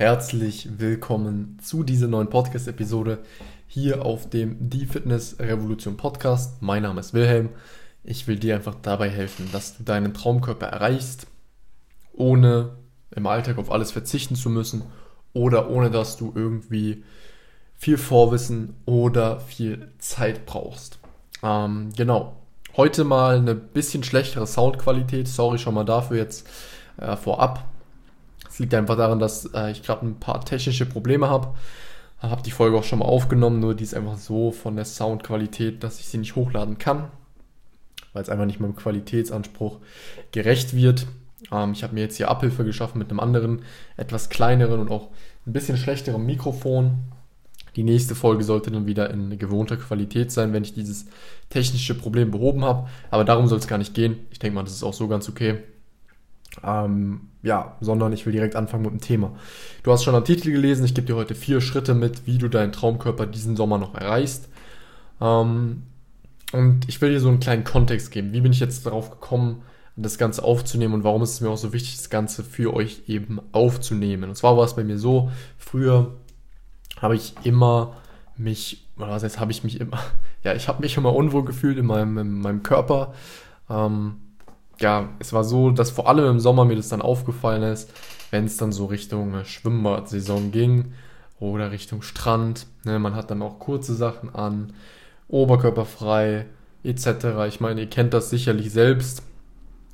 herzlich willkommen zu dieser neuen Podcast-Episode hier auf dem Die Fitness Revolution Podcast. Mein Name ist Wilhelm. Ich will dir einfach dabei helfen, dass du deinen Traumkörper erreichst, ohne im Alltag auf alles verzichten zu müssen oder ohne dass du irgendwie viel Vorwissen oder viel Zeit brauchst. Ähm, genau. Heute mal eine bisschen schlechtere Soundqualität. Sorry schon mal dafür jetzt äh, vorab. Liegt einfach daran, dass äh, ich gerade ein paar technische Probleme habe. Habe die Folge auch schon mal aufgenommen, nur die ist einfach so von der Soundqualität, dass ich sie nicht hochladen kann, weil es einfach nicht meinem Qualitätsanspruch gerecht wird. Ähm, ich habe mir jetzt hier Abhilfe geschaffen mit einem anderen, etwas kleineren und auch ein bisschen schlechteren Mikrofon. Die nächste Folge sollte dann wieder in gewohnter Qualität sein, wenn ich dieses technische Problem behoben habe. Aber darum soll es gar nicht gehen. Ich denke mal, das ist auch so ganz okay. Ähm, ja, sondern ich will direkt anfangen mit dem Thema. Du hast schon am Titel gelesen, ich gebe dir heute vier Schritte mit, wie du deinen Traumkörper diesen Sommer noch erreichst. Ähm, und ich will dir so einen kleinen Kontext geben. Wie bin ich jetzt darauf gekommen, das Ganze aufzunehmen und warum ist es mir auch so wichtig, das Ganze für euch eben aufzunehmen. Und zwar war es bei mir so, früher habe ich immer mich, oder was heißt, habe ich mich immer, ja, ich habe mich immer unwohl gefühlt in meinem, in meinem Körper. Ähm, ja, es war so, dass vor allem im Sommer mir das dann aufgefallen ist, wenn es dann so Richtung Schwimmbadsaison ging oder Richtung Strand. Ne, man hat dann auch kurze Sachen an, oberkörperfrei etc. Ich meine, ihr kennt das sicherlich selbst.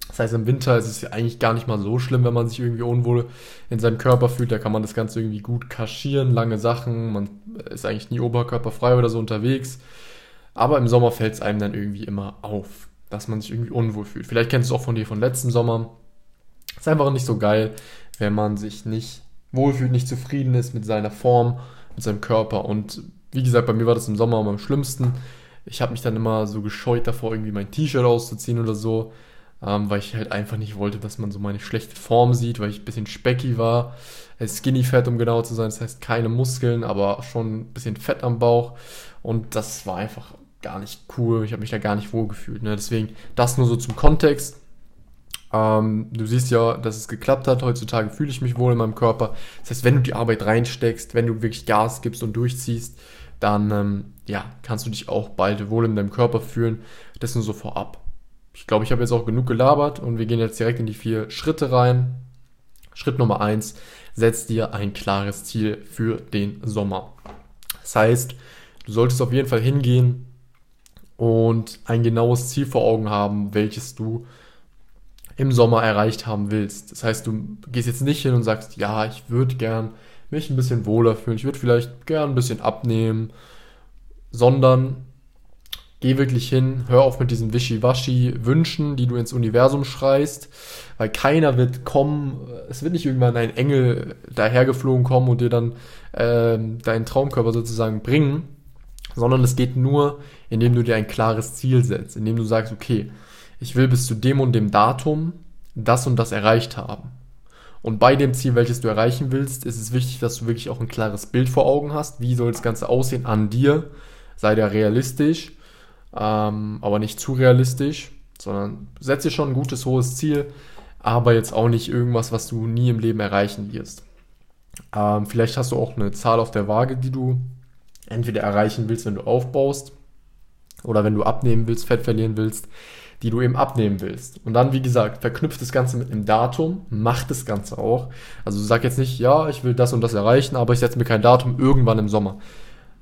Das heißt, im Winter ist es ja eigentlich gar nicht mal so schlimm, wenn man sich irgendwie unwohl in seinem Körper fühlt. Da kann man das Ganze irgendwie gut kaschieren, lange Sachen. Man ist eigentlich nie oberkörperfrei oder so unterwegs. Aber im Sommer fällt es einem dann irgendwie immer auf dass man sich irgendwie unwohl fühlt. Vielleicht kennst du es auch von dir von letzten Sommer. Ist einfach nicht so geil, wenn man sich nicht wohlfühlt, nicht zufrieden ist mit seiner Form, mit seinem Körper. Und wie gesagt, bei mir war das im Sommer am schlimmsten. Ich habe mich dann immer so gescheut davor, irgendwie mein T-Shirt auszuziehen oder so, ähm, weil ich halt einfach nicht wollte, dass man so meine schlechte Form sieht, weil ich ein bisschen specky war. Skinny Fett, um genau zu sein, das heißt keine Muskeln, aber schon ein bisschen Fett am Bauch. Und das war einfach gar nicht cool. Ich habe mich da gar nicht wohl gefühlt. Ne? Deswegen das nur so zum Kontext. Ähm, du siehst ja, dass es geklappt hat. Heutzutage fühle ich mich wohl in meinem Körper. Das heißt, wenn du die Arbeit reinsteckst, wenn du wirklich Gas gibst und durchziehst, dann ähm, ja, kannst du dich auch bald wohl in deinem Körper fühlen. Das nur so vorab. Ich glaube, ich habe jetzt auch genug gelabert und wir gehen jetzt direkt in die vier Schritte rein. Schritt Nummer eins: Setz dir ein klares Ziel für den Sommer. Das heißt, du solltest auf jeden Fall hingehen und ein genaues Ziel vor Augen haben, welches du im Sommer erreicht haben willst. Das heißt, du gehst jetzt nicht hin und sagst, ja, ich würde gern mich ein bisschen wohler fühlen, ich würde vielleicht gern ein bisschen abnehmen, sondern geh wirklich hin, hör auf mit diesen Wischiwaschi-Wünschen, die du ins Universum schreist, weil keiner wird kommen, es wird nicht irgendwann ein Engel dahergeflogen kommen und dir dann äh, deinen Traumkörper sozusagen bringen, sondern es geht nur, indem du dir ein klares Ziel setzt, indem du sagst, okay, ich will bis zu dem und dem Datum das und das erreicht haben. Und bei dem Ziel, welches du erreichen willst, ist es wichtig, dass du wirklich auch ein klares Bild vor Augen hast. Wie soll das Ganze aussehen an dir? Sei da realistisch, ähm, aber nicht zu realistisch, sondern setze dir schon ein gutes, hohes Ziel, aber jetzt auch nicht irgendwas, was du nie im Leben erreichen wirst. Ähm, vielleicht hast du auch eine Zahl auf der Waage, die du entweder erreichen willst, wenn du aufbaust, oder wenn du abnehmen willst, Fett verlieren willst, die du eben abnehmen willst. Und dann, wie gesagt, verknüpft das Ganze mit einem Datum, mach das Ganze auch. Also sag jetzt nicht, ja, ich will das und das erreichen, aber ich setze mir kein Datum irgendwann im Sommer.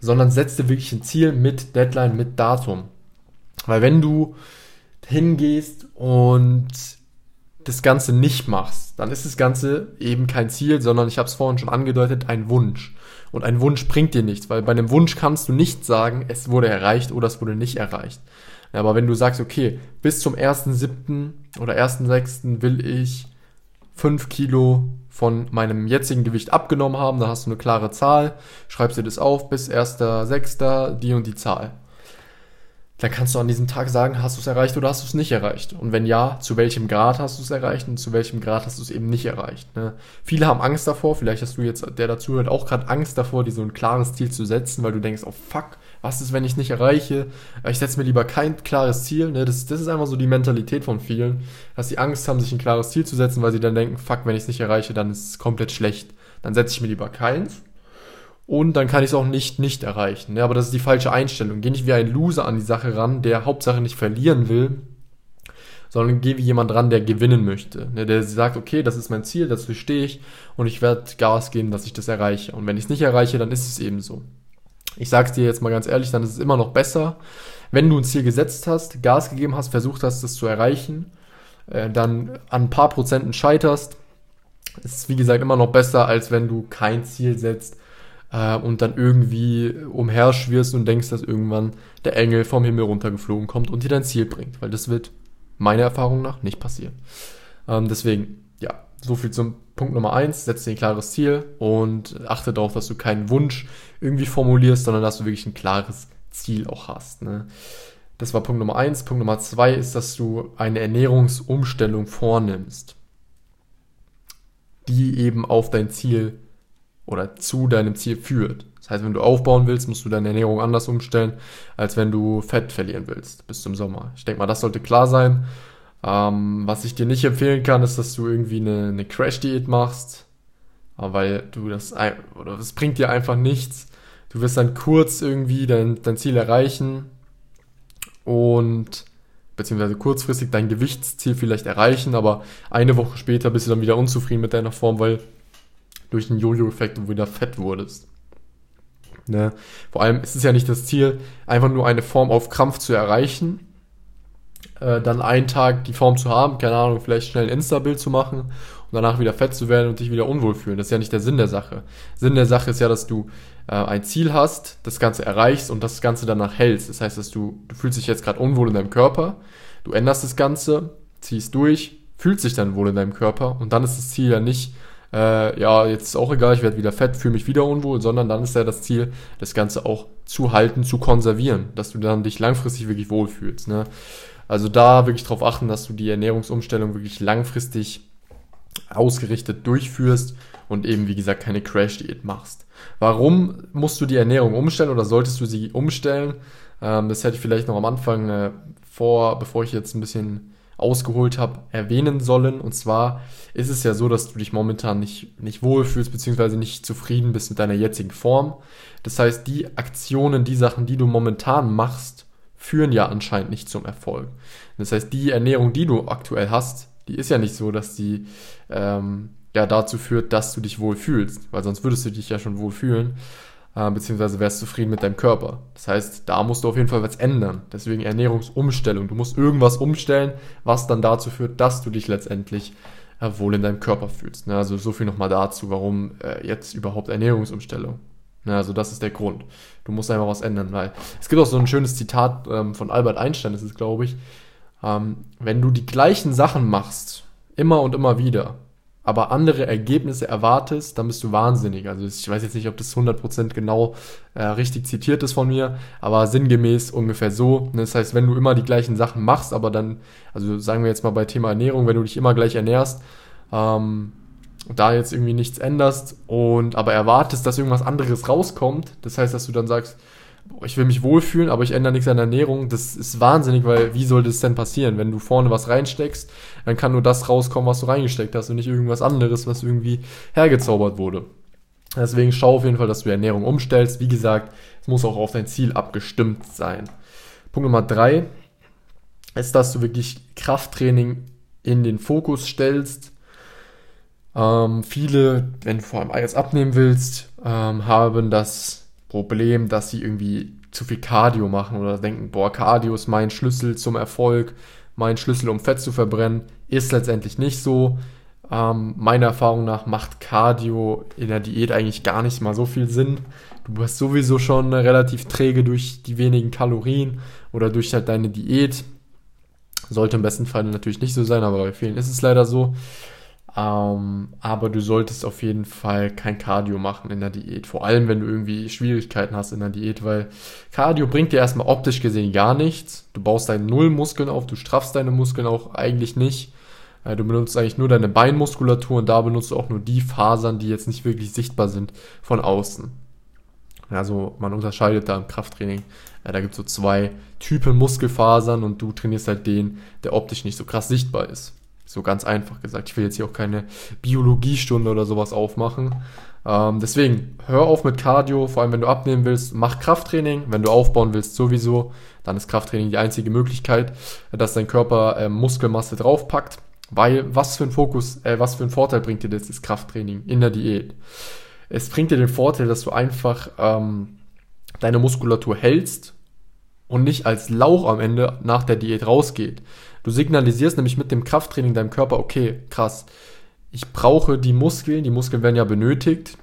Sondern setz dir wirklich ein Ziel mit Deadline, mit Datum. Weil wenn du hingehst und das Ganze nicht machst, dann ist das Ganze eben kein Ziel, sondern ich habe es vorhin schon angedeutet, ein Wunsch. Und ein Wunsch bringt dir nichts, weil bei einem Wunsch kannst du nicht sagen, es wurde erreicht oder es wurde nicht erreicht. Aber wenn du sagst, okay, bis zum 1.7. oder 1.6. will ich 5 Kilo von meinem jetzigen Gewicht abgenommen haben, dann hast du eine klare Zahl, schreibst dir das auf, bis 1.6. die und die Zahl dann kannst du an diesem Tag sagen, hast du es erreicht oder hast du es nicht erreicht. Und wenn ja, zu welchem Grad hast du es erreicht und zu welchem Grad hast du es eben nicht erreicht. Ne? Viele haben Angst davor, vielleicht hast du jetzt, der dazu hört, auch gerade Angst davor, dir so ein klares Ziel zu setzen, weil du denkst, oh fuck, was ist, wenn ich nicht erreiche? Ich setze mir lieber kein klares Ziel. Ne? Das, das ist einfach so die Mentalität von vielen, dass sie Angst haben, sich ein klares Ziel zu setzen, weil sie dann denken, fuck, wenn ich es nicht erreiche, dann ist es komplett schlecht. dann setze ich mir lieber keins. Und dann kann ich es auch nicht nicht erreichen. Ja, aber das ist die falsche Einstellung. Geh nicht wie ein Loser an die Sache ran, der Hauptsache nicht verlieren will, sondern geh wie jemand ran, der gewinnen möchte. Ne, der sagt, okay, das ist mein Ziel, dazu stehe ich und ich werde Gas geben, dass ich das erreiche. Und wenn ich es nicht erreiche, dann ist es eben so. Ich sag's dir jetzt mal ganz ehrlich, dann ist es immer noch besser, wenn du ein Ziel gesetzt hast, Gas gegeben hast, versucht hast, das zu erreichen, äh, dann an ein paar Prozenten scheiterst, ist es wie gesagt immer noch besser, als wenn du kein Ziel setzt äh, und dann irgendwie umherschwirrst und denkst, dass irgendwann der Engel vom Himmel runtergeflogen kommt und dir dein Ziel bringt, weil das wird meiner Erfahrung nach nicht passieren. Ähm, deswegen, ja, so viel zum Punkt Nummer eins. Setz dir ein klares Ziel und achte darauf, dass du keinen Wunsch irgendwie formulierst, sondern dass du wirklich ein klares Ziel auch hast. Ne? Das war Punkt Nummer eins. Punkt Nummer zwei ist, dass du eine Ernährungsumstellung vornimmst, die eben auf dein Ziel oder zu deinem Ziel führt. Das heißt, wenn du aufbauen willst, musst du deine Ernährung anders umstellen, als wenn du Fett verlieren willst bis zum Sommer. Ich denke mal, das sollte klar sein. Ähm, was ich dir nicht empfehlen kann, ist, dass du irgendwie eine, eine Crash-Diät machst, weil du das, oder das bringt dir einfach nichts. Du wirst dann kurz irgendwie dein, dein Ziel erreichen und beziehungsweise kurzfristig dein Gewichtsziel vielleicht erreichen, aber eine Woche später bist du dann wieder unzufrieden mit deiner Form, weil durch den Jojo-Effekt du wieder fett wurdest. Ne? Vor allem ist es ja nicht das Ziel, einfach nur eine Form auf Krampf zu erreichen, äh, dann einen Tag die Form zu haben, keine Ahnung, vielleicht schnell ein Insta-Bild zu machen und danach wieder fett zu werden und dich wieder unwohl fühlen. Das ist ja nicht der Sinn der Sache. Sinn der Sache ist ja, dass du äh, ein Ziel hast, das Ganze erreichst und das Ganze danach hältst. Das heißt, dass du, du fühlst dich jetzt gerade unwohl in deinem Körper, du änderst das Ganze, ziehst durch, fühlst dich dann wohl in deinem Körper und dann ist das Ziel ja nicht, äh, ja, jetzt ist auch egal, ich werde wieder fett, fühle mich wieder unwohl, sondern dann ist ja das Ziel, das Ganze auch zu halten, zu konservieren, dass du dann dich langfristig wirklich wohlfühlst. Ne? Also da wirklich darauf achten, dass du die Ernährungsumstellung wirklich langfristig ausgerichtet durchführst und eben, wie gesagt, keine Crash-Diät machst. Warum musst du die Ernährung umstellen oder solltest du sie umstellen? Ähm, das hätte ich vielleicht noch am Anfang äh, vor, bevor ich jetzt ein bisschen ausgeholt habe, erwähnen sollen. Und zwar ist es ja so, dass du dich momentan nicht, nicht wohlfühlst, beziehungsweise nicht zufrieden bist mit deiner jetzigen Form. Das heißt, die Aktionen, die Sachen, die du momentan machst, führen ja anscheinend nicht zum Erfolg. Das heißt, die Ernährung, die du aktuell hast, die ist ja nicht so, dass die ähm, ja dazu führt, dass du dich wohlfühlst, weil sonst würdest du dich ja schon wohlfühlen äh, beziehungsweise wärst zufrieden mit deinem Körper. Das heißt, da musst du auf jeden Fall was ändern. Deswegen Ernährungsumstellung. Du musst irgendwas umstellen, was dann dazu führt, dass du dich letztendlich äh, wohl in deinem Körper fühlst. Ne? Also so viel nochmal dazu, warum äh, jetzt überhaupt Ernährungsumstellung. Ne? Also das ist der Grund. Du musst einfach was ändern, weil es gibt auch so ein schönes Zitat ähm, von Albert Einstein, das ist glaube ich, ähm, wenn du die gleichen Sachen machst, immer und immer wieder, aber andere Ergebnisse erwartest, dann bist du wahnsinnig. Also ich weiß jetzt nicht, ob das 100% genau äh, richtig zitiert ist von mir, aber sinngemäß ungefähr so. Das heißt, wenn du immer die gleichen Sachen machst, aber dann, also sagen wir jetzt mal bei Thema Ernährung, wenn du dich immer gleich ernährst, ähm, da jetzt irgendwie nichts änderst und aber erwartest, dass irgendwas anderes rauskommt, das heißt, dass du dann sagst, ich will mich wohlfühlen, aber ich ändere nichts an der Ernährung. Das ist wahnsinnig, weil wie soll das denn passieren? Wenn du vorne was reinsteckst, dann kann nur das rauskommen, was du reingesteckt hast und nicht irgendwas anderes, was irgendwie hergezaubert wurde. Deswegen schau auf jeden Fall, dass du Ernährung umstellst. Wie gesagt, es muss auch auf dein Ziel abgestimmt sein. Punkt Nummer drei ist, dass du wirklich Krafttraining in den Fokus stellst. Ähm, viele, wenn du vor allem Eiers abnehmen willst, ähm, haben das Problem, dass sie irgendwie zu viel Cardio machen oder denken, boah, Cardio ist mein Schlüssel zum Erfolg, mein Schlüssel, um Fett zu verbrennen, ist letztendlich nicht so. Ähm, meiner Erfahrung nach macht Cardio in der Diät eigentlich gar nicht mal so viel Sinn. Du bist sowieso schon relativ träge durch die wenigen Kalorien oder durch halt deine Diät. Sollte im besten Fall natürlich nicht so sein, aber bei vielen ist es leider so. Ähm, aber du solltest auf jeden Fall kein Cardio machen in der Diät. Vor allem, wenn du irgendwie Schwierigkeiten hast in der Diät, weil Cardio bringt dir erstmal optisch gesehen gar nichts. Du baust deine Nullmuskeln auf, du straffst deine Muskeln auch eigentlich nicht. Äh, du benutzt eigentlich nur deine Beinmuskulatur und da benutzt du auch nur die Fasern, die jetzt nicht wirklich sichtbar sind von außen. Also man unterscheidet da im Krafttraining. Äh, da gibt es so zwei Typen Muskelfasern und du trainierst halt den, der optisch nicht so krass sichtbar ist. So ganz einfach gesagt. Ich will jetzt hier auch keine Biologiestunde oder sowas aufmachen. Ähm, deswegen, hör auf mit Cardio, vor allem wenn du abnehmen willst, mach Krafttraining. Wenn du aufbauen willst, sowieso, dann ist Krafttraining die einzige Möglichkeit, dass dein Körper äh, Muskelmasse draufpackt. Weil was für ein Fokus, äh, was für ein Vorteil bringt dir das, das Krafttraining in der Diät? Es bringt dir den Vorteil, dass du einfach ähm, deine Muskulatur hältst und nicht als Lauch am Ende nach der Diät rausgeht. Du signalisierst nämlich mit dem Krafttraining deinem Körper, okay, krass, ich brauche die Muskeln, die Muskeln werden ja benötigt,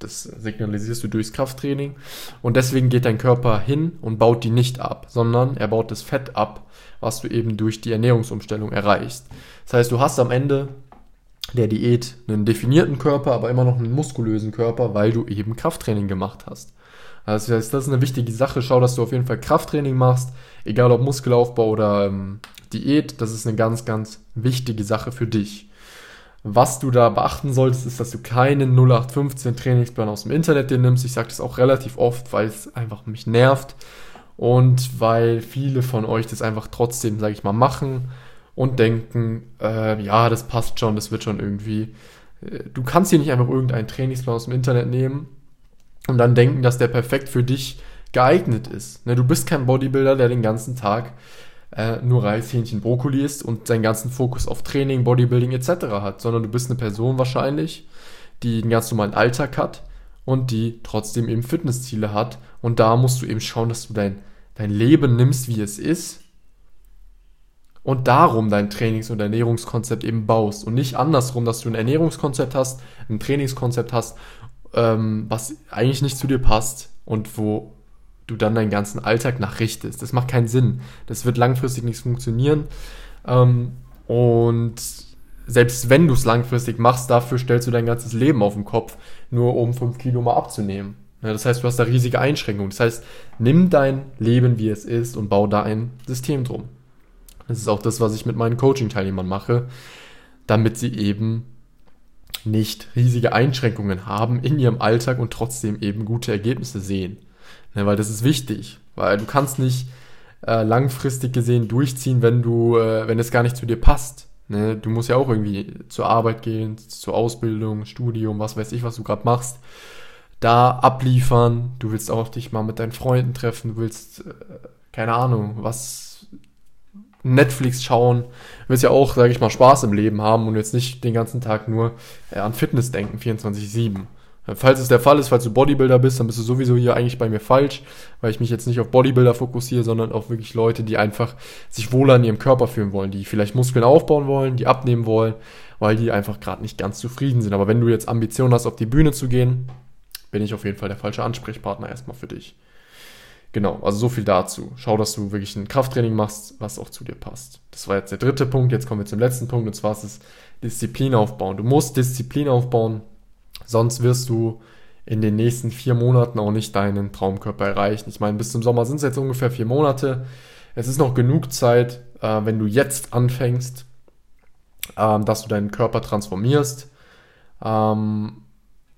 das signalisierst du durchs Krafttraining und deswegen geht dein Körper hin und baut die nicht ab, sondern er baut das Fett ab, was du eben durch die Ernährungsumstellung erreichst. Das heißt, du hast am Ende der Diät einen definierten Körper, aber immer noch einen muskulösen Körper, weil du eben Krafttraining gemacht hast. Das heißt, das ist eine wichtige Sache. Schau, dass du auf jeden Fall Krafttraining machst, egal ob Muskelaufbau oder ähm, Diät. Das ist eine ganz, ganz wichtige Sache für dich. Was du da beachten solltest, ist, dass du keinen 0815 Trainingsplan aus dem Internet dir nimmst. Ich sage das auch relativ oft, weil es einfach mich nervt und weil viele von euch das einfach trotzdem, sage ich mal, machen und denken, äh, ja, das passt schon, das wird schon irgendwie. Äh, du kannst hier nicht einfach irgendeinen Trainingsplan aus dem Internet nehmen und dann denken, dass der perfekt für dich geeignet ist. Ne, du bist kein Bodybuilder, der den ganzen Tag äh, nur Reis, Hähnchen, Brokkoli isst und seinen ganzen Fokus auf Training, Bodybuilding etc. hat, sondern du bist eine Person wahrscheinlich, die einen ganz normalen Alltag hat und die trotzdem eben Fitnessziele hat. Und da musst du eben schauen, dass du dein, dein Leben nimmst, wie es ist und darum dein Trainings- und Ernährungskonzept eben baust und nicht andersrum, dass du ein Ernährungskonzept hast, ein Trainingskonzept hast, ähm, was eigentlich nicht zu dir passt und wo du dann deinen ganzen Alltag nachrichtest. Das macht keinen Sinn. Das wird langfristig nicht funktionieren. Ähm, und selbst wenn du es langfristig machst, dafür stellst du dein ganzes Leben auf den Kopf, nur um 5 Kilo mal abzunehmen. Ja, das heißt, du hast da riesige Einschränkungen. Das heißt, nimm dein Leben, wie es ist, und bau da ein System drum. Das ist auch das, was ich mit meinen Coaching-Teilnehmern mache, damit sie eben nicht riesige Einschränkungen haben in ihrem Alltag und trotzdem eben gute Ergebnisse sehen. Ne, weil das ist wichtig, weil du kannst nicht äh, langfristig gesehen durchziehen, wenn du, äh, wenn es gar nicht zu dir passt. Ne? Du musst ja auch irgendwie zur Arbeit gehen, zur Ausbildung, Studium, was weiß ich, was du gerade machst. Da abliefern, du willst auch dich mal mit deinen Freunden treffen, du willst, äh, keine Ahnung, was Netflix schauen, du willst ja auch, sage ich mal, Spaß im Leben haben und jetzt nicht den ganzen Tag nur äh, an Fitness denken, 24-7. Falls es der Fall ist, falls du Bodybuilder bist, dann bist du sowieso hier eigentlich bei mir falsch, weil ich mich jetzt nicht auf Bodybuilder fokussiere, sondern auf wirklich Leute, die einfach sich wohler in ihrem Körper fühlen wollen, die vielleicht Muskeln aufbauen wollen, die abnehmen wollen, weil die einfach gerade nicht ganz zufrieden sind. Aber wenn du jetzt Ambitionen hast, auf die Bühne zu gehen, bin ich auf jeden Fall der falsche Ansprechpartner erstmal für dich. Genau, also so viel dazu. Schau, dass du wirklich ein Krafttraining machst, was auch zu dir passt. Das war jetzt der dritte Punkt. Jetzt kommen wir zum letzten Punkt und zwar ist es Disziplin aufbauen. Du musst Disziplin aufbauen, sonst wirst du in den nächsten vier Monaten auch nicht deinen Traumkörper erreichen. Ich meine, bis zum Sommer sind es jetzt ungefähr vier Monate. Es ist noch genug Zeit, äh, wenn du jetzt anfängst, äh, dass du deinen Körper transformierst. Ähm,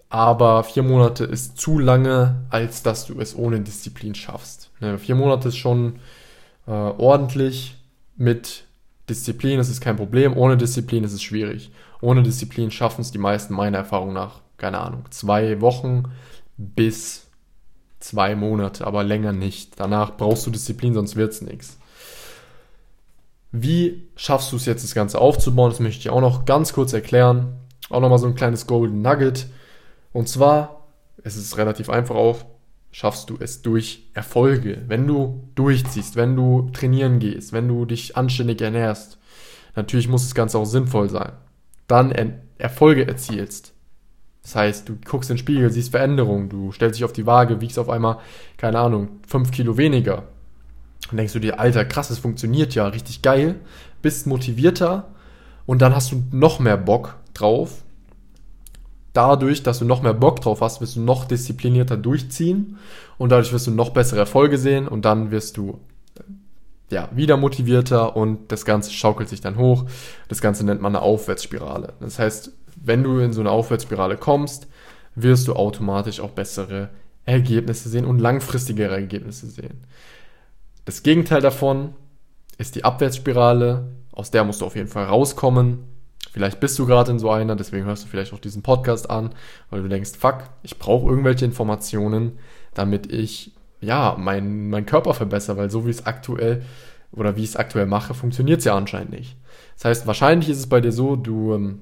aber vier Monate ist zu lange, als dass du es ohne Disziplin schaffst. Ne, vier Monate ist schon äh, ordentlich. Mit Disziplin ist es kein Problem, ohne Disziplin ist es schwierig. Ohne Disziplin schaffen es die meisten meiner Erfahrung nach, keine Ahnung, zwei Wochen bis zwei Monate, aber länger nicht. Danach brauchst du Disziplin, sonst wird es nichts. Wie schaffst du es jetzt, das Ganze aufzubauen? Das möchte ich auch noch ganz kurz erklären. Auch nochmal so ein kleines Golden Nugget. Und zwar, es ist relativ einfach auch, schaffst du es durch Erfolge. Wenn du durchziehst, wenn du trainieren gehst, wenn du dich anständig ernährst, natürlich muss das Ganze auch sinnvoll sein. Dann er Erfolge erzielst. Das heißt, du guckst in den Spiegel, siehst Veränderungen, du stellst dich auf die Waage, wiegst auf einmal, keine Ahnung, fünf Kilo weniger. Dann denkst du dir, Alter, krass, es funktioniert ja, richtig geil, bist motivierter und dann hast du noch mehr Bock drauf dadurch, dass du noch mehr Bock drauf hast, wirst du noch disziplinierter durchziehen und dadurch wirst du noch bessere Erfolge sehen und dann wirst du ja, wieder motivierter und das Ganze schaukelt sich dann hoch. Das Ganze nennt man eine Aufwärtsspirale. Das heißt, wenn du in so eine Aufwärtsspirale kommst, wirst du automatisch auch bessere Ergebnisse sehen und langfristigere Ergebnisse sehen. Das Gegenteil davon ist die Abwärtsspirale Aus der musst du auf jeden Fall rauskommen. Vielleicht bist du gerade in so einer, deswegen hörst du vielleicht auch diesen Podcast an, weil du denkst, fuck, ich brauche irgendwelche Informationen, damit ich ja meinen mein Körper verbessere, weil so wie es aktuell oder wie ich es aktuell mache, funktioniert es ja anscheinend nicht. Das heißt, wahrscheinlich ist es bei dir so, du ähm,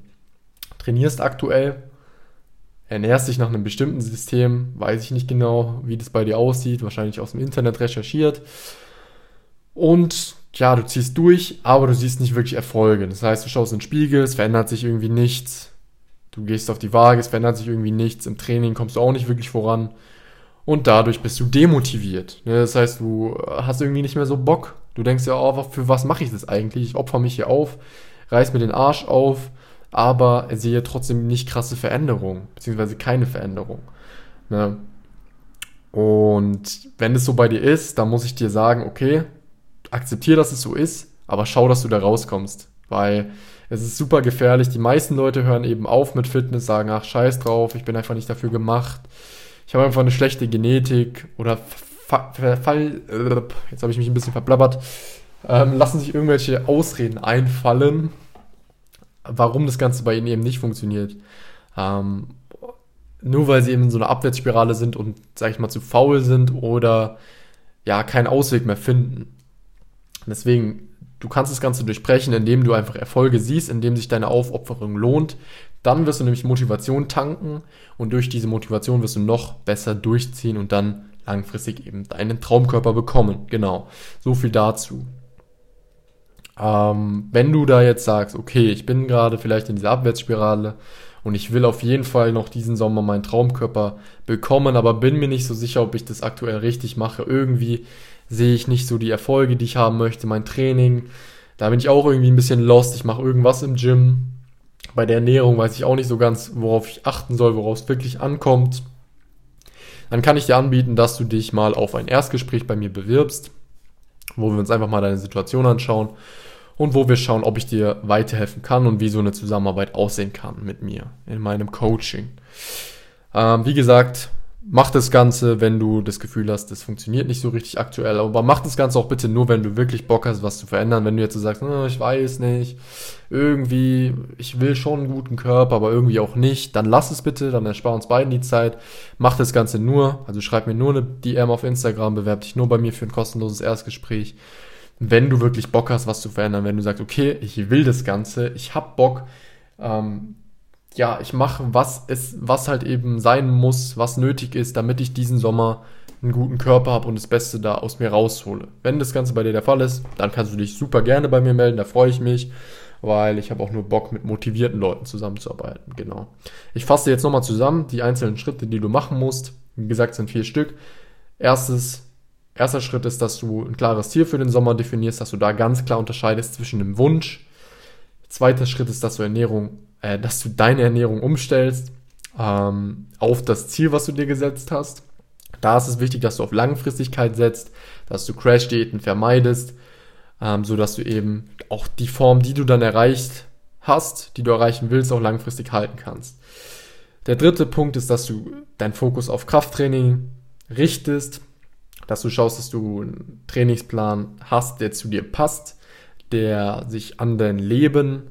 trainierst aktuell, ernährst dich nach einem bestimmten System, weiß ich nicht genau, wie das bei dir aussieht, wahrscheinlich aus dem Internet recherchiert. Und ja, du ziehst durch, aber du siehst nicht wirklich Erfolge. Das heißt, du schaust in den Spiegel, es verändert sich irgendwie nichts. Du gehst auf die Waage, es verändert sich irgendwie nichts. Im Training kommst du auch nicht wirklich voran. Und dadurch bist du demotiviert. Ne, das heißt, du hast irgendwie nicht mehr so Bock. Du denkst ja, oh, für was mache ich das eigentlich? Ich opfer mich hier auf, reiß mir den Arsch auf, aber sehe trotzdem nicht krasse Veränderungen, beziehungsweise keine Veränderung. Ne? Und wenn es so bei dir ist, dann muss ich dir sagen, okay, akzeptiere, dass es so ist, aber schau, dass du da rauskommst. Weil es ist super gefährlich. Die meisten Leute hören eben auf mit Fitness, sagen, ach, scheiß drauf, ich bin einfach nicht dafür gemacht. Ich habe einfach eine schlechte Genetik oder Fall, jetzt habe ich mich ein bisschen verblabbert, ähm, lassen sich irgendwelche Ausreden einfallen, warum das Ganze bei ihnen eben nicht funktioniert. Ähm, nur weil sie eben in so einer Abwärtsspirale sind und, sag ich mal, zu faul sind oder ja, keinen Ausweg mehr finden. Deswegen, du kannst das Ganze durchbrechen, indem du einfach Erfolge siehst, indem sich deine Aufopferung lohnt. Dann wirst du nämlich Motivation tanken und durch diese Motivation wirst du noch besser durchziehen und dann langfristig eben deinen Traumkörper bekommen. Genau. So viel dazu. Ähm, wenn du da jetzt sagst, okay, ich bin gerade vielleicht in dieser Abwärtsspirale und ich will auf jeden Fall noch diesen Sommer meinen Traumkörper bekommen, aber bin mir nicht so sicher, ob ich das aktuell richtig mache. Irgendwie sehe ich nicht so die Erfolge, die ich haben möchte, mein Training. Da bin ich auch irgendwie ein bisschen lost. Ich mache irgendwas im Gym. Bei der Ernährung weiß ich auch nicht so ganz, worauf ich achten soll, worauf es wirklich ankommt. Dann kann ich dir anbieten, dass du dich mal auf ein Erstgespräch bei mir bewirbst, wo wir uns einfach mal deine Situation anschauen und wo wir schauen, ob ich dir weiterhelfen kann und wie so eine Zusammenarbeit aussehen kann mit mir in meinem Coaching. Ähm, wie gesagt, mach das Ganze, wenn du das Gefühl hast, das funktioniert nicht so richtig aktuell. Aber mach das Ganze auch bitte nur, wenn du wirklich Bock hast, was zu verändern. Wenn du jetzt so sagst, oh, ich weiß nicht, irgendwie, ich will schon einen guten Körper, aber irgendwie auch nicht, dann lass es bitte, dann erspar uns beiden die Zeit. Mach das Ganze nur, also schreib mir nur eine DM auf Instagram, bewerb dich nur bei mir für ein kostenloses Erstgespräch. Wenn du wirklich Bock hast, was zu verändern, wenn du sagst, okay, ich will das Ganze, ich hab Bock, ähm, ja, ich mache, was es, was halt eben sein muss, was nötig ist, damit ich diesen Sommer einen guten Körper habe und das Beste da aus mir raushole. Wenn das Ganze bei dir der Fall ist, dann kannst du dich super gerne bei mir melden, da freue ich mich, weil ich habe auch nur Bock, mit motivierten Leuten zusammenzuarbeiten. Genau. Ich fasse jetzt nochmal zusammen die einzelnen Schritte, die du machen musst. Wie gesagt, sind vier Stück. Erstes, erster Schritt ist, dass du ein klares Ziel für den Sommer definierst, dass du da ganz klar unterscheidest zwischen dem Wunsch. Zweiter Schritt ist, dass du Ernährung äh, dass du deine Ernährung umstellst ähm, auf das Ziel, was du dir gesetzt hast. Da ist es wichtig, dass du auf Langfristigkeit setzt, dass du Crash-Diäten vermeidest, ähm, so dass du eben auch die Form, die du dann erreicht hast, die du erreichen willst, auch langfristig halten kannst. Der dritte Punkt ist, dass du deinen Fokus auf Krafttraining richtest, dass du schaust, dass du einen Trainingsplan hast, der zu dir passt, der sich an dein Leben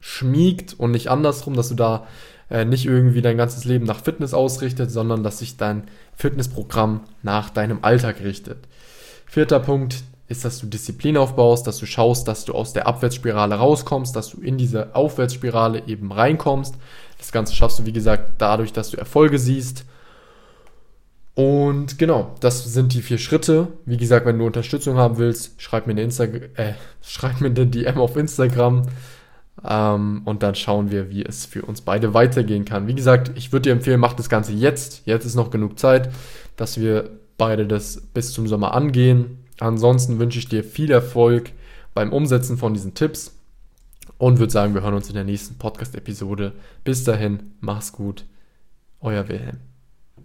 schmiegt und nicht andersrum, dass du da äh, nicht irgendwie dein ganzes Leben nach Fitness ausrichtet, sondern dass sich dein Fitnessprogramm nach deinem Alltag richtet. Vierter Punkt ist, dass du Disziplin aufbaust, dass du schaust, dass du aus der Abwärtsspirale rauskommst, dass du in diese Aufwärtsspirale eben reinkommst. Das Ganze schaffst du, wie gesagt, dadurch, dass du Erfolge siehst. Und genau, das sind die vier Schritte. Wie gesagt, wenn du Unterstützung haben willst, schreib mir eine, Insta äh, schreib mir eine DM auf Instagram. Ähm, und dann schauen wir, wie es für uns beide weitergehen kann. Wie gesagt, ich würde dir empfehlen, mach das Ganze jetzt. Jetzt ist noch genug Zeit, dass wir beide das bis zum Sommer angehen. Ansonsten wünsche ich dir viel Erfolg beim Umsetzen von diesen Tipps und würde sagen, wir hören uns in der nächsten Podcast-Episode. Bis dahin, mach's gut, euer Wilhelm.